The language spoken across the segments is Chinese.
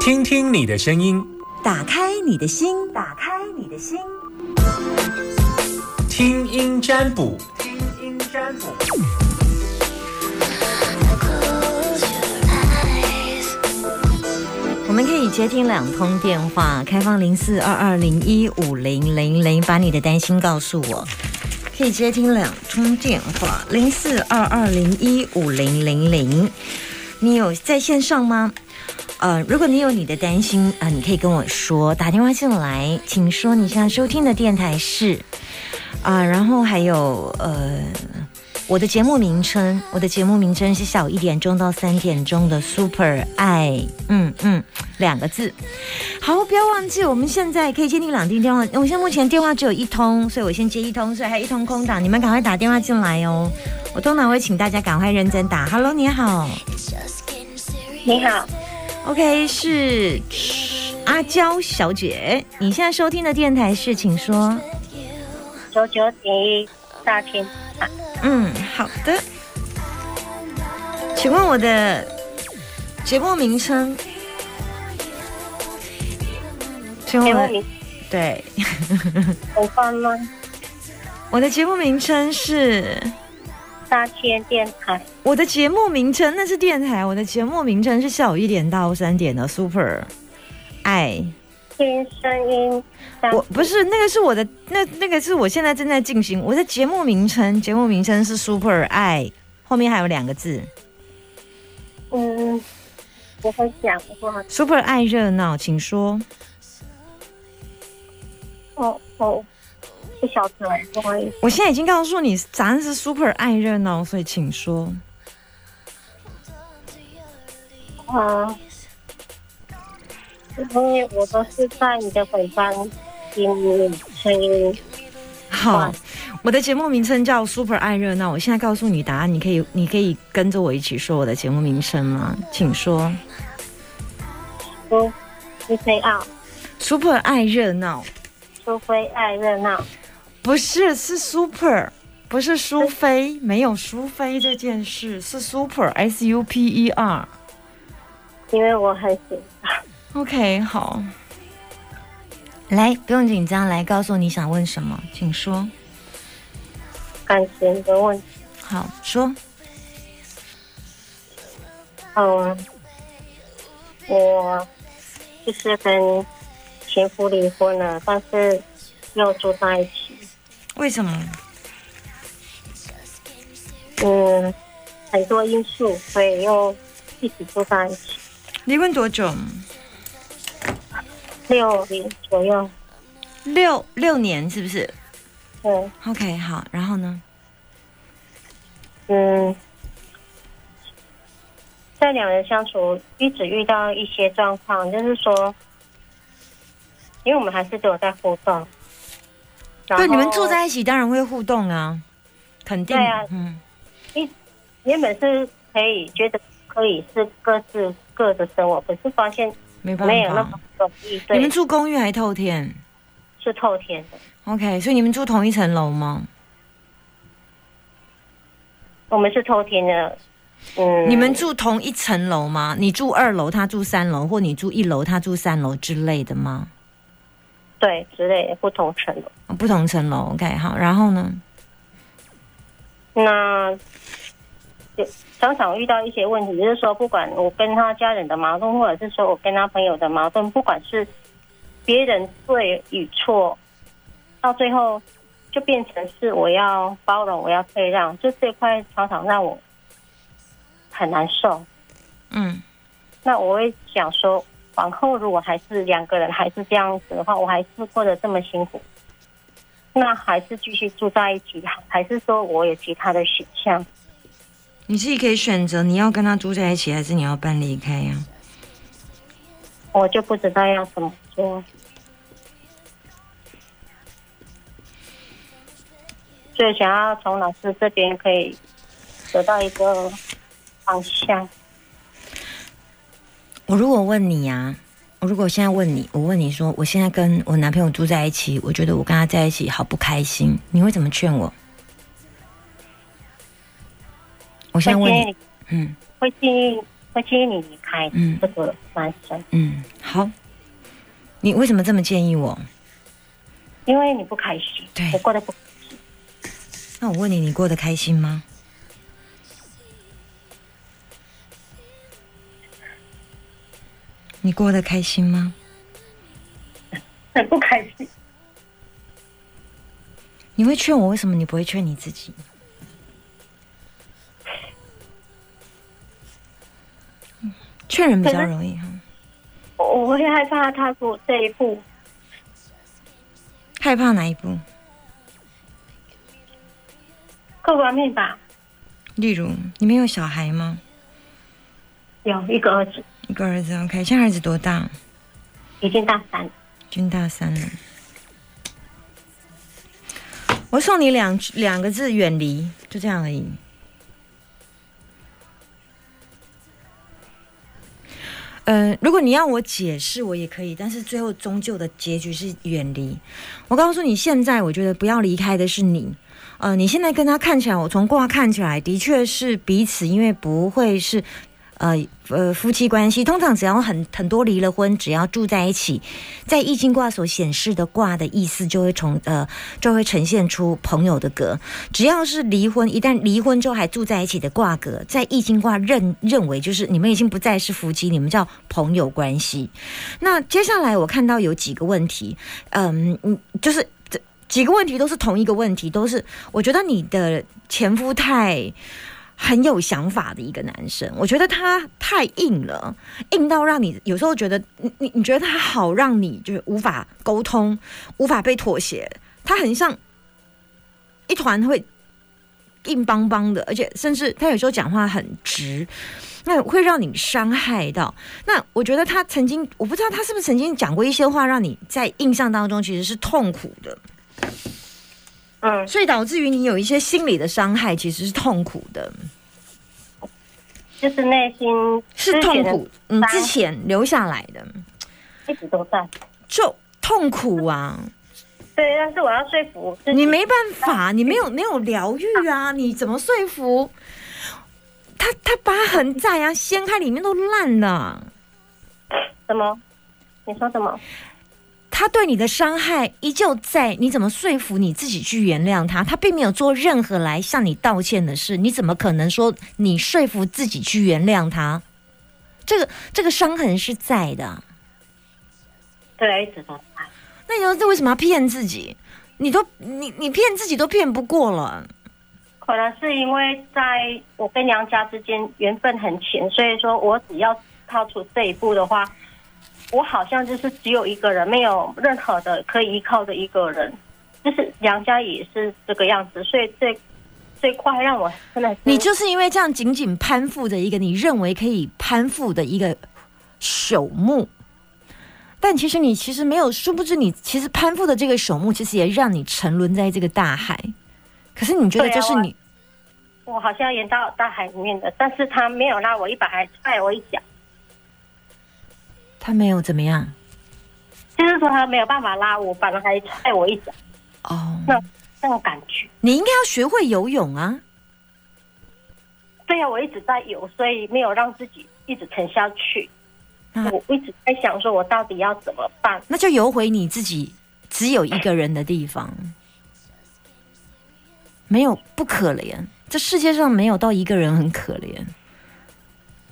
听听你的声音，打开你的心，打开你的心，听音占卜，听音占卜。我们可以接听两通电话，开放零四二二零一五零零零，把你的担心告诉我。可以接听两通电话，零四二二零一五零零零。你有在线上吗？呃，如果你有你的担心啊、你可以跟我说，打电话进来，请说你现在收听的电台是啊、然后还有呃，我的节目名称，我的节目名称是下午一点钟到三点钟的 Super 爱，嗯嗯，两个字。好，不要忘记，我们现在可以接听两通电话。我现在目前电话只有一通，所以我先接一通，所以还有一通空档，你们赶快打电话进来哦。我通常会请大家赶快认真打。Hello，你好你好，，OK，是阿娇小姐，你现在收听的电台是，请说。九九点一大天啊，嗯，好的。请问我的节目名称？请问我对，很方吗？我的节目名称是大千电台，我的节目名称，那是电台。我的节目名称是下午一点到三点的 Super 爱。听声音，我不是那个是我的那那个是我现在正在进行我的节目名称，节目名称是 Super 爱，后面还有两个字嗯，我会讲话。Super 爱热闹，请说。哦哦，不晓得，不好意思。我现在已经告诉你答案是 Super 爱热闹，所以请说。啊，因为我都是在你的本班听你声音。好，我的节目名称叫 Super 爱热闹。我现在告诉你答案，你可以你可以跟着我一起说我的节目名称吗？请说。苏苏菲奥，Super 爱热闹，苏菲爱热闹。不是是 Super，不是苏菲，没有苏菲这件事，是 Super S U P E R。因为我很喜欢。OK，好，来，不用紧张，来告诉我你想问什么，请说。感情的问题。好，说。嗯，我就是跟前夫离婚了，但是又住在一起。为什么？嗯，很多因素，所以又一起住在一起离婚多久？六年左右。六六年是不是对，？OK，好，然后呢？嗯，在两人相处一直遇到一些状况，就是说，因为我们还是都有在互动。然对，你们住在一起，当然会互动啊，肯定。对啊嗯，原本是可以觉得可以是各自各的生活，可是发现没办没有那么。容易。你们，住公寓还透天是透天的。？OK，所以你们住同一层楼吗？我们是透天的。嗯，你们住同一层楼吗？你住二楼，他住三楼，或你住一楼，他住三楼之类的吗？对之类的不同层楼。哦不同层楼，OK，好，然后呢？那就常常遇到一些问题，就是说，不管我跟他家人的矛盾，或者是说我跟他朋友的矛盾，不管是别人对与错，到最后就变成是我要包容，我要退让，就这块常常让我很难受。嗯，那我会想说，往后如果还是两个人还是这样子的话，我还是过得这么辛苦，那还是继续住在一起，还是说我有其他的选项？你自己可以选择你要跟他住在一起，还是你要搬离开呀、我就不知道要怎么做。所以想要从老师这边可以得到一个方向。我如果问你呀、我如果现在问你，我问你说，我现在跟我男朋友住在一起，我觉得我跟他在一起好不开心，你会怎么劝我？我现在问你，嗯，会建议会建议你离开嗯这个男生，嗯，好。你为什么这么建议我？因为你不开心，对我过得不开心那我问你，你过得开心吗？你过得开心吗？很不开心。你会劝我，为什么你不会劝你自己？嗯劝人比较容易哈，我我会害怕踏出这一步，害怕哪一步？各方面吧。例如，你们有小孩吗？有一个儿子一个儿子，OK，现在儿子多大？已经大三已经大三了。我送你两两个字：远离，就这样而已。呃，如果你要我解释，我也可以，但是最后终究的结局是远离。我告诉你，现在我觉得不要离开的是你。呃，你现在跟他看起来，我从卦看起来的确是彼此，因为不会是呃呃夫妻关系。通常只要很很多离了婚，只要住在一起，在易经卦所显示的卦的意思就会从呃就会呈现出朋友的格。只要是离婚，一旦离婚之后还住在一起的卦格，在易经卦认认为就是你们已经不再是夫妻，你们叫朋友关系。那接下来我看到有几个问题，嗯嗯，就是这几个问题都是同一个问题，都是我觉得你的前夫太。很有想法的一个男生，我觉得他太硬了，硬到让你有时候觉得你你你觉得他好让你就是无法沟通，无法被妥协，他很像一团会硬邦邦的，而且甚至他有时候讲话很直，那会让你伤害到。那我觉得他曾经，我不知道他是不是曾经讲过一些话，让你在印象当中其实是痛苦的，嗯，所以导致于你有一些心理的伤害，其实是痛苦的。就是内心是痛苦，嗯，之前留下来的一直都在。就痛苦啊，对，但是我要说服，你没办法，你没有没有疗愈啊，你怎么说服？他他疤痕在啊，掀开里面都烂了，什么？你说什么？他对你的伤害依旧在，你怎么说服你自己去原谅他？他并没有做任何来向你道歉的事，你怎么可能说你说服自己去原谅他？这个这个伤痕是在的。对，一直都在。那你说这为什么要骗自己？你都你你骗自己都骗不过了。可能是因为在我跟娘家之间缘分很浅，所以说我只要踏出这一步的话，我好像就是只有一个人，没有任何的可以依靠的一个人。就是娘家也是这个样子，所以这这块让我真的是你就是因为这样紧紧攀附着一个你认为可以攀附的一个朽木，但其实你其实没有，殊不知你其实攀附的这个朽木，其实也让你沉沦在这个大海。可是你觉得对啊我这是你，我好像淹到大海里面的，但是他没有拉我一把，还踹我一脚，他没有怎么样就是说他没有办法拉我，反而还踹我一脚，哦。那那种感觉。你应该要学会游泳啊！对呀、我一直在游，所以没有让自己一直沉下去。那我一直在想，说我到底要怎么办？那就游回你自己只有一个人的地方，没有不可怜，这世界上没有到一个人很可怜，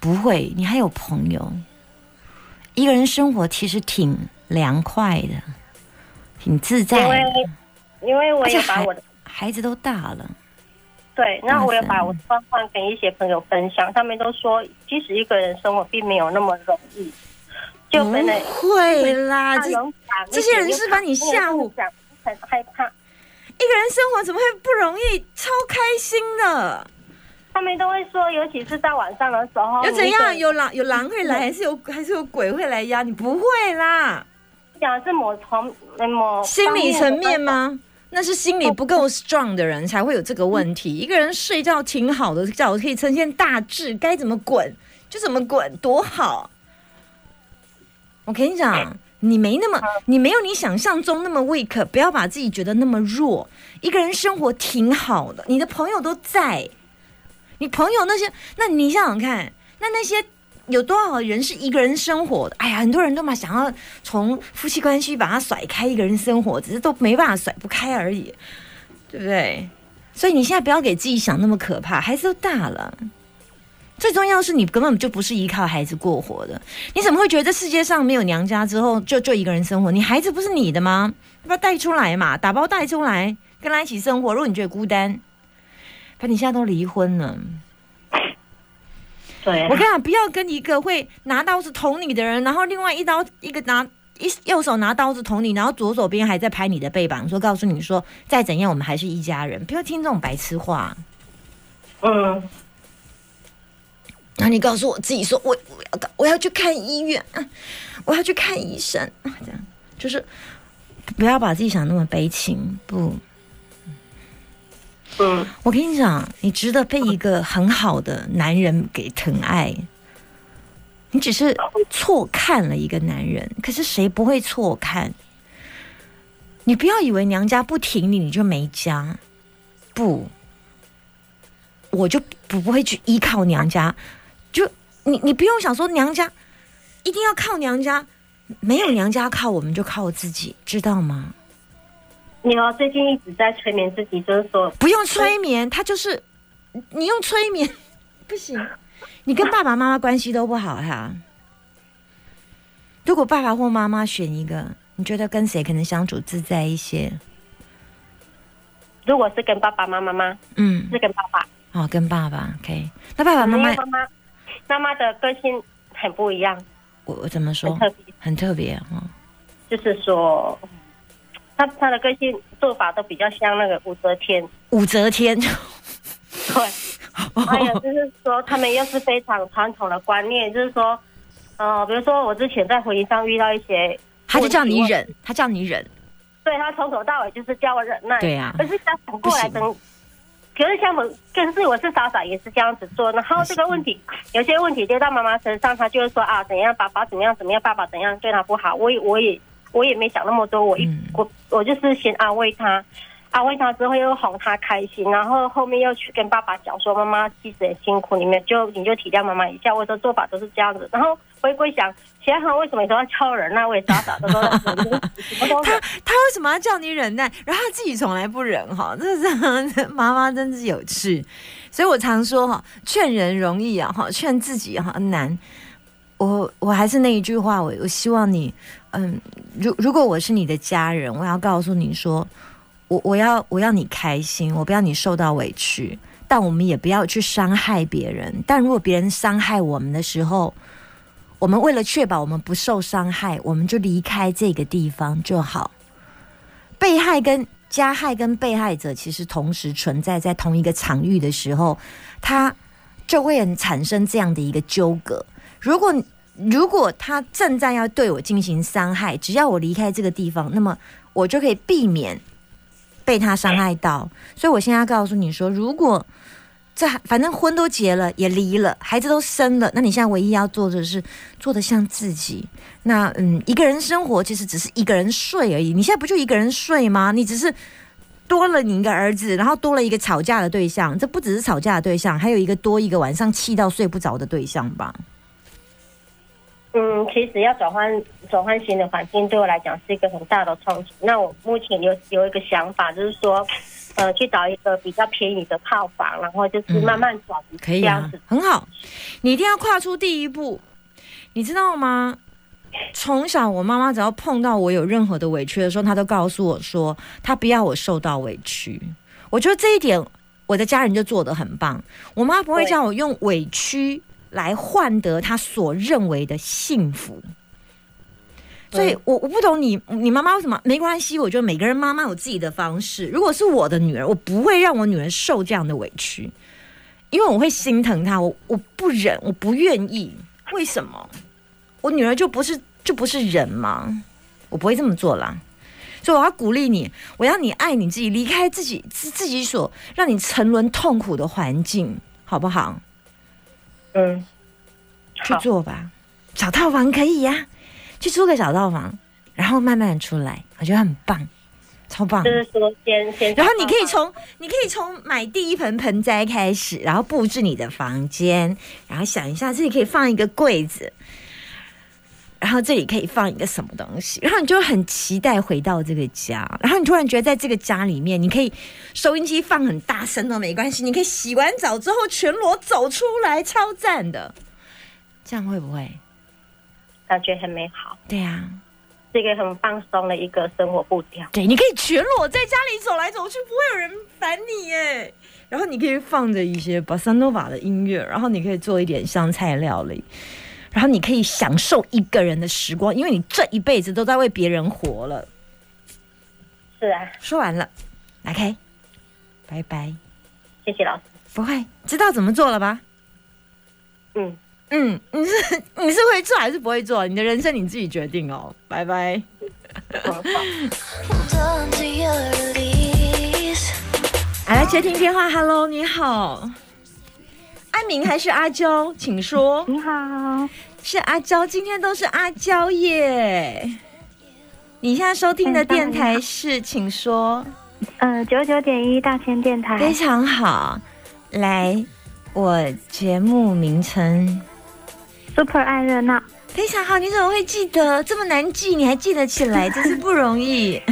不会，你还有朋友，一个人生活其实挺凉快的，挺自在因为的，因为我也把我的孩子都大了，对，那我也把我的状况跟一些朋友分享，他们都说，其实一个人生活并没有那么容易。就不会啦，这这些人是把你吓唬，很害怕。一个人生活怎么会不容易？超开心的。他们都会说，尤其是在晚上的时候，有怎样？有狼有狼会来，还是有还是有鬼会来压你？不会啦，讲的是某从某心理层面吗？吗？那是心理不够 strong 的人才会有这个问题。一个人睡觉挺好的，觉可以呈现大志，该怎么滚就怎么滚，多好。我跟你讲，你没那么，你没有你想象中那么 weak，不要把自己觉得那么弱。一个人生活挺好的，你的朋友都在，你朋友那些，那你想想看，那那些有多少人是一个人生活的？哎呀，很多人都嘛想要从夫妻关系把它甩开，一个人生活，只是都没办法甩不开而已，对不对？所以你现在不要给自己想那么可怕，孩子都大了。最重要是你根本就不是依靠孩子过活的，你怎么会觉得这世界上没有娘家之后就就一个人生活？你孩子不是你的吗？把带出来嘛，打包带出来，跟他一起生活。如果你觉得孤单，可你现在都离婚了。对，我跟你讲，不要跟一个会拿刀子捅你的人，然后另外一刀一个拿一右手拿刀子捅你，然后左手边还在拍你的背膀，说告诉你说再怎样我们还是一家人，不要听这种白痴话。嗯，那你告诉我自己说，我我要我要去看医院，啊我要去看医生，啊这样就是不要把自己想那么悲情。不，嗯，我跟你讲，你值得被一个很好的男人给疼爱。你只是错看了一个男人，可是谁不会错看？你不要以为娘家不挺你，你就没家。不，我就不不会去依靠娘家。就你你不用想说娘家一定要靠娘家，没有娘家靠，我们就靠自己，知道吗？你哦，最近一直在催眠自己，就是说，不用催眠，他就是你用催眠 不行，你跟爸爸妈妈关系都不好哈。如果爸爸或妈妈选一个，你觉得跟谁可能相处自在一些？如果是跟爸爸妈妈吗？嗯，是跟爸爸。哦，跟爸爸，OK。那爸爸妈妈，妈妈妈妈的个性很不一样，我我怎么说很？特别，很特别哦。就是说，他他的个性做法都比较像那个武则天，武则天，对。还有就是说，他们又是非常传统的观念，就是说，呃，比如说我之前在婚姻上遇到一些，他就叫你忍，他叫你忍。对他从头到尾就是叫我忍耐，对呀可是他反过来不等，可是像我，可是我是傻傻也是这样子做，然后这个问题，有些问题丢到妈妈身上，她就会说啊，怎样爸爸怎么样怎么样，爸爸怎样对他不好，我也我也我也没想那么多，我一、嗯我我就是先安慰他。安慰他之后又哄他开心，然后后面又去跟爸爸讲说妈妈其实很辛苦，你们就你就体谅妈妈一下。我的做法都是这样子，然后回归想，想想为什么你说要敲人那我也傻傻的说，他他为什么要叫你忍耐？然后他自己从来不忍哈，这是妈妈真是有趣。所以我常说哈，劝人容易啊哈，劝自己哈难。我我还是那一句话，我我希望你，嗯，如如果我是你的家人，我要告诉你说，我我要我要你开心，我不要你受到委屈，但我们也不要去伤害别人。但如果别人伤害我们的时候，我们为了确保我们不受伤害，我们就离开这个地方就好。被害跟加害跟被害者其实同时存在在同一个场域的时候，他就会很产生这样的一个纠葛。如果如果他正在要对我进行伤害，只要我离开这个地方，那么我就可以避免被他伤害到。所以我现在要告诉你说，如果这反正婚都结了，也离了，孩子都生了，那你现在唯一要做的是做的像自己。那嗯，一个人生活其实只是一个人睡而已。你现在不就一个人睡吗？你只是多了你一个儿子，然后多了一个吵架的对象。这不只是吵架的对象，还有一个多一个晚上气到睡不着的对象吧？嗯，其实要转换转换新的环境，对我来讲是一个很大的冲击。那我目前有有一个想法，就是说，呃，去找一个比较便宜的套房，然后就是慢慢转移可以啊很好。你一定要跨出第一步，你知道吗？从小我妈妈只要碰到我有任何的委屈的时候，她都告诉我说，她不要我受到委屈。我觉得这一点，我的家人就做得很棒。我妈不会对叫我用委屈来换得他所认为的幸福。所以嗯我我不懂你你妈妈为什么没关系？我觉得每个人妈妈有自己的方式。如果是我的女儿，我不会让我女儿受这样的委屈。因为我会心疼她，我我不忍，我不愿意。为什么？我女儿就不是就不是人吗？我不会这么做啦。所以我要鼓励你，我要你爱你自己，离开自己自自己所让你沉沦痛苦的环境，好不好？嗯，去，做吧。小套房可以呀、去租个小套房，然后慢慢的出来，我觉得很棒。超棒就。是说先先，然后你可以从你可以从买第一盆盆栽开始，然后布置你的房间，然后想一下这里可以放一个柜子，然后这里可以放一个什么东西，然后你就很期待回到这个家，然后你突然觉得在这个家里面，你可以收音机放很大声都没关系，你可以洗完澡之后全裸走出来，超赞的，这样会不会？感觉很美好，对啊，是一个很放松的一个生活步调。对，你可以全裸在家里走来走去，不会有人烦你耶。然后你可以放着一些巴萨诺瓦的音乐，然后你可以做一点香菜料理，然后你可以享受一个人的时光，因为你这一辈子都在为别人活了。是啊，说完了，来开，拜拜。谢谢老师。不会，知道怎么做了吧？嗯，嗯，你是你是会做还是不会做？你的人生你自己决定哦。拜拜。来接听电话，Hello，你好，阿明还是阿娇？请说。你好，是阿娇，今天都是阿娇耶。你现在收听的电台是，请说。呃，九九点一大千电台，非常好，来，我节目名称 Super 爱热闹，非常好，你怎么会记得这么难记？你还记得起来，真是不容易。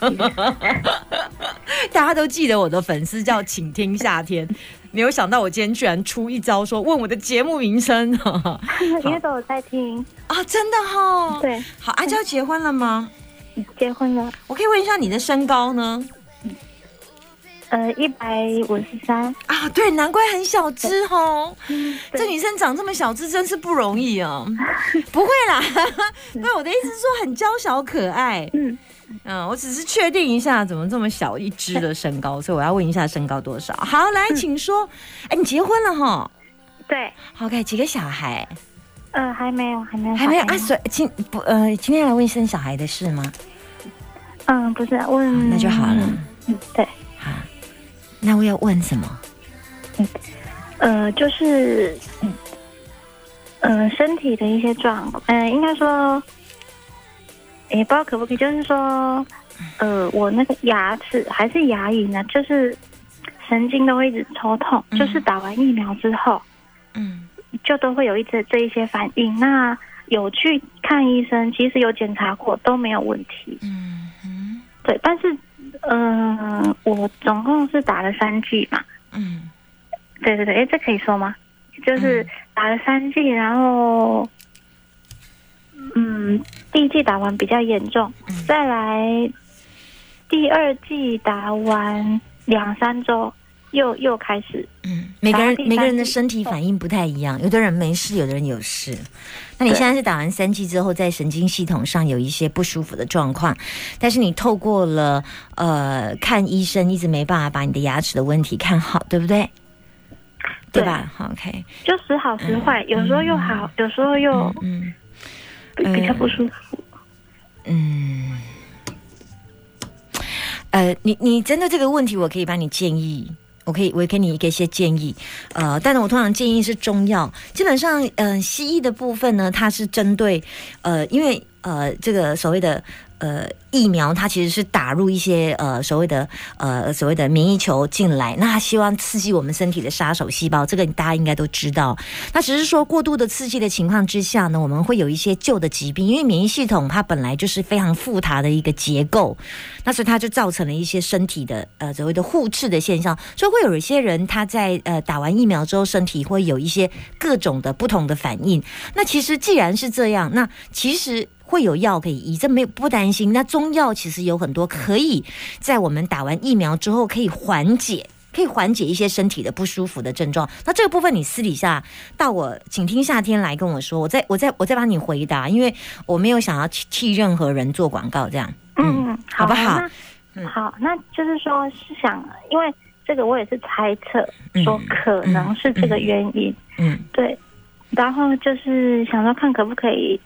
大家都记得我的粉丝叫请听夏天，没有想到我今天居然出一招说问我的节目名称 因为都有在听。啊，真的哈、哦。，对，好，阿娇结婚了吗？结婚了，我可以问一下你的身高呢？呃，一百五十三，啊，对，难怪很小只哦。对这女生长这么小只，真是不容易哦。不会啦，那我的意思是说很娇小可爱。嗯，嗯，我只是确定一下怎么这么小一只的身高，所以我要问一下身高多少。好，来，请说。哎，你结婚了哈对，？OK，几个小孩？呃，还没有，还没有，还没有啊？小孩所以今不呃，今天来问生小孩的事吗？嗯，不是好问，那就好了。嗯，对，好，那我要问什么？嗯呃，就是，嗯，呃，身体的一些状况，呃，应该说，也不知道可不可以，就是说，呃，我那个牙齿还是牙龈呢，就是神经都会一直抽痛，嗯就是打完疫苗之后，嗯就都会有一些这一些反应。那有去看医生，其实有检查过都没有问题。嗯嗯对，但是，嗯、我总共是打了三剂嘛。嗯对对对，哎，这可以说吗？就是打了三剂，然后，嗯，第一剂打完比较严重，嗯再来第二剂打完两三周，又又开始，嗯，每个人每个人的身体反应不太一样，有的人没事，有的人有事。那你现在是打完三剂之后，在神经系统上有一些不舒服的状况，但是你透过了呃看医生，一直没办法把你的牙齿的问题看好，对不对？对对吧好？OK，就时好时坏，有时候又好，有时候又嗯比比较不舒服。嗯，呃，你你针对这个问题，我可以帮你建议。我可以，我给你一些建议，呃，但是我通常建议是中药。基本上，嗯，西医的部分呢，它是针对，呃，因为呃，这个所谓的呃疫苗，它其实是打入一些呃所谓的呃所谓的免疫球进来，那希望刺激我们身体的杀手细胞，这个大家应该都知道。那只是说过度的刺激的情况之下呢，我们会有一些旧的疾病，因为免疫系统它本来就是非常复杂的一个结构，那所以它就造成了一些身体的呃所谓的互斥的现象，所以会有一些人他在呃打完疫苗之后，身体会有一些各种的不同的反应。那其实既然是这样，那其实。会有药可以医，这没有不担心。那中药其实有很多可以在我们打完疫苗之后可以缓解，可以缓解一些身体的不舒服的症状。那这个部分你私底下到我，请听夏天来跟我说，我再我再我再帮你回答，因为我没有想要替替任何人做广告，这样。嗯，嗯好不好嗯好，那就是说是想，因为这个我也是猜测，说可能是这个原因，嗯对。然后就是想说看可不可以，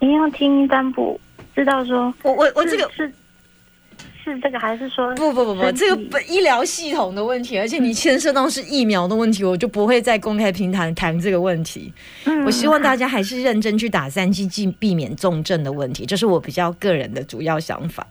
因为要听占卜，知道说我我我这个是是这个，还是说不不不不，这个不医疗系统的问题，而且你牵涉到是疫苗的问题，我就不会在公开平台谈这个问题。嗯我希望大家还是认真去打三剂，避避免重症的问题，这是我比较个人的主要想法。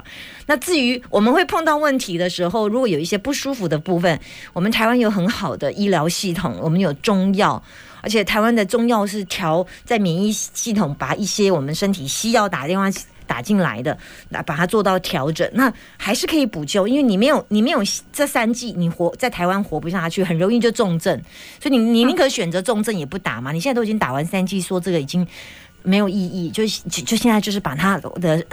那至于我们会碰到问题的时候，如果有一些不舒服的部分，我们台湾有很好的医疗系统，我们有中药。而且台湾的中药是调在免疫系统，把一些我们身体西药打电话打进来的，来把它做到调整，那还是可以补救。因为你没有你没有这三剂，你活在台湾活不下去，很容易就重症。所以你你宁可选择重症也不打嘛。你现在都已经打完三剂，说这个已经没有意义，就就就现在就是把他的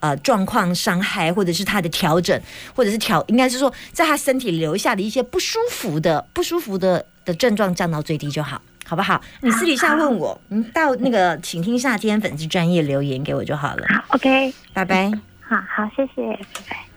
呃状况、伤害，或者是他的调整，或者是调，应该是说在他身体留下的一些不舒服的、不舒服的的症状降到最低就好。好不好？你私底下问我，你到那个请听夏天粉丝专业留言给我就好了。好，OK，拜拜。好好，谢谢，拜拜。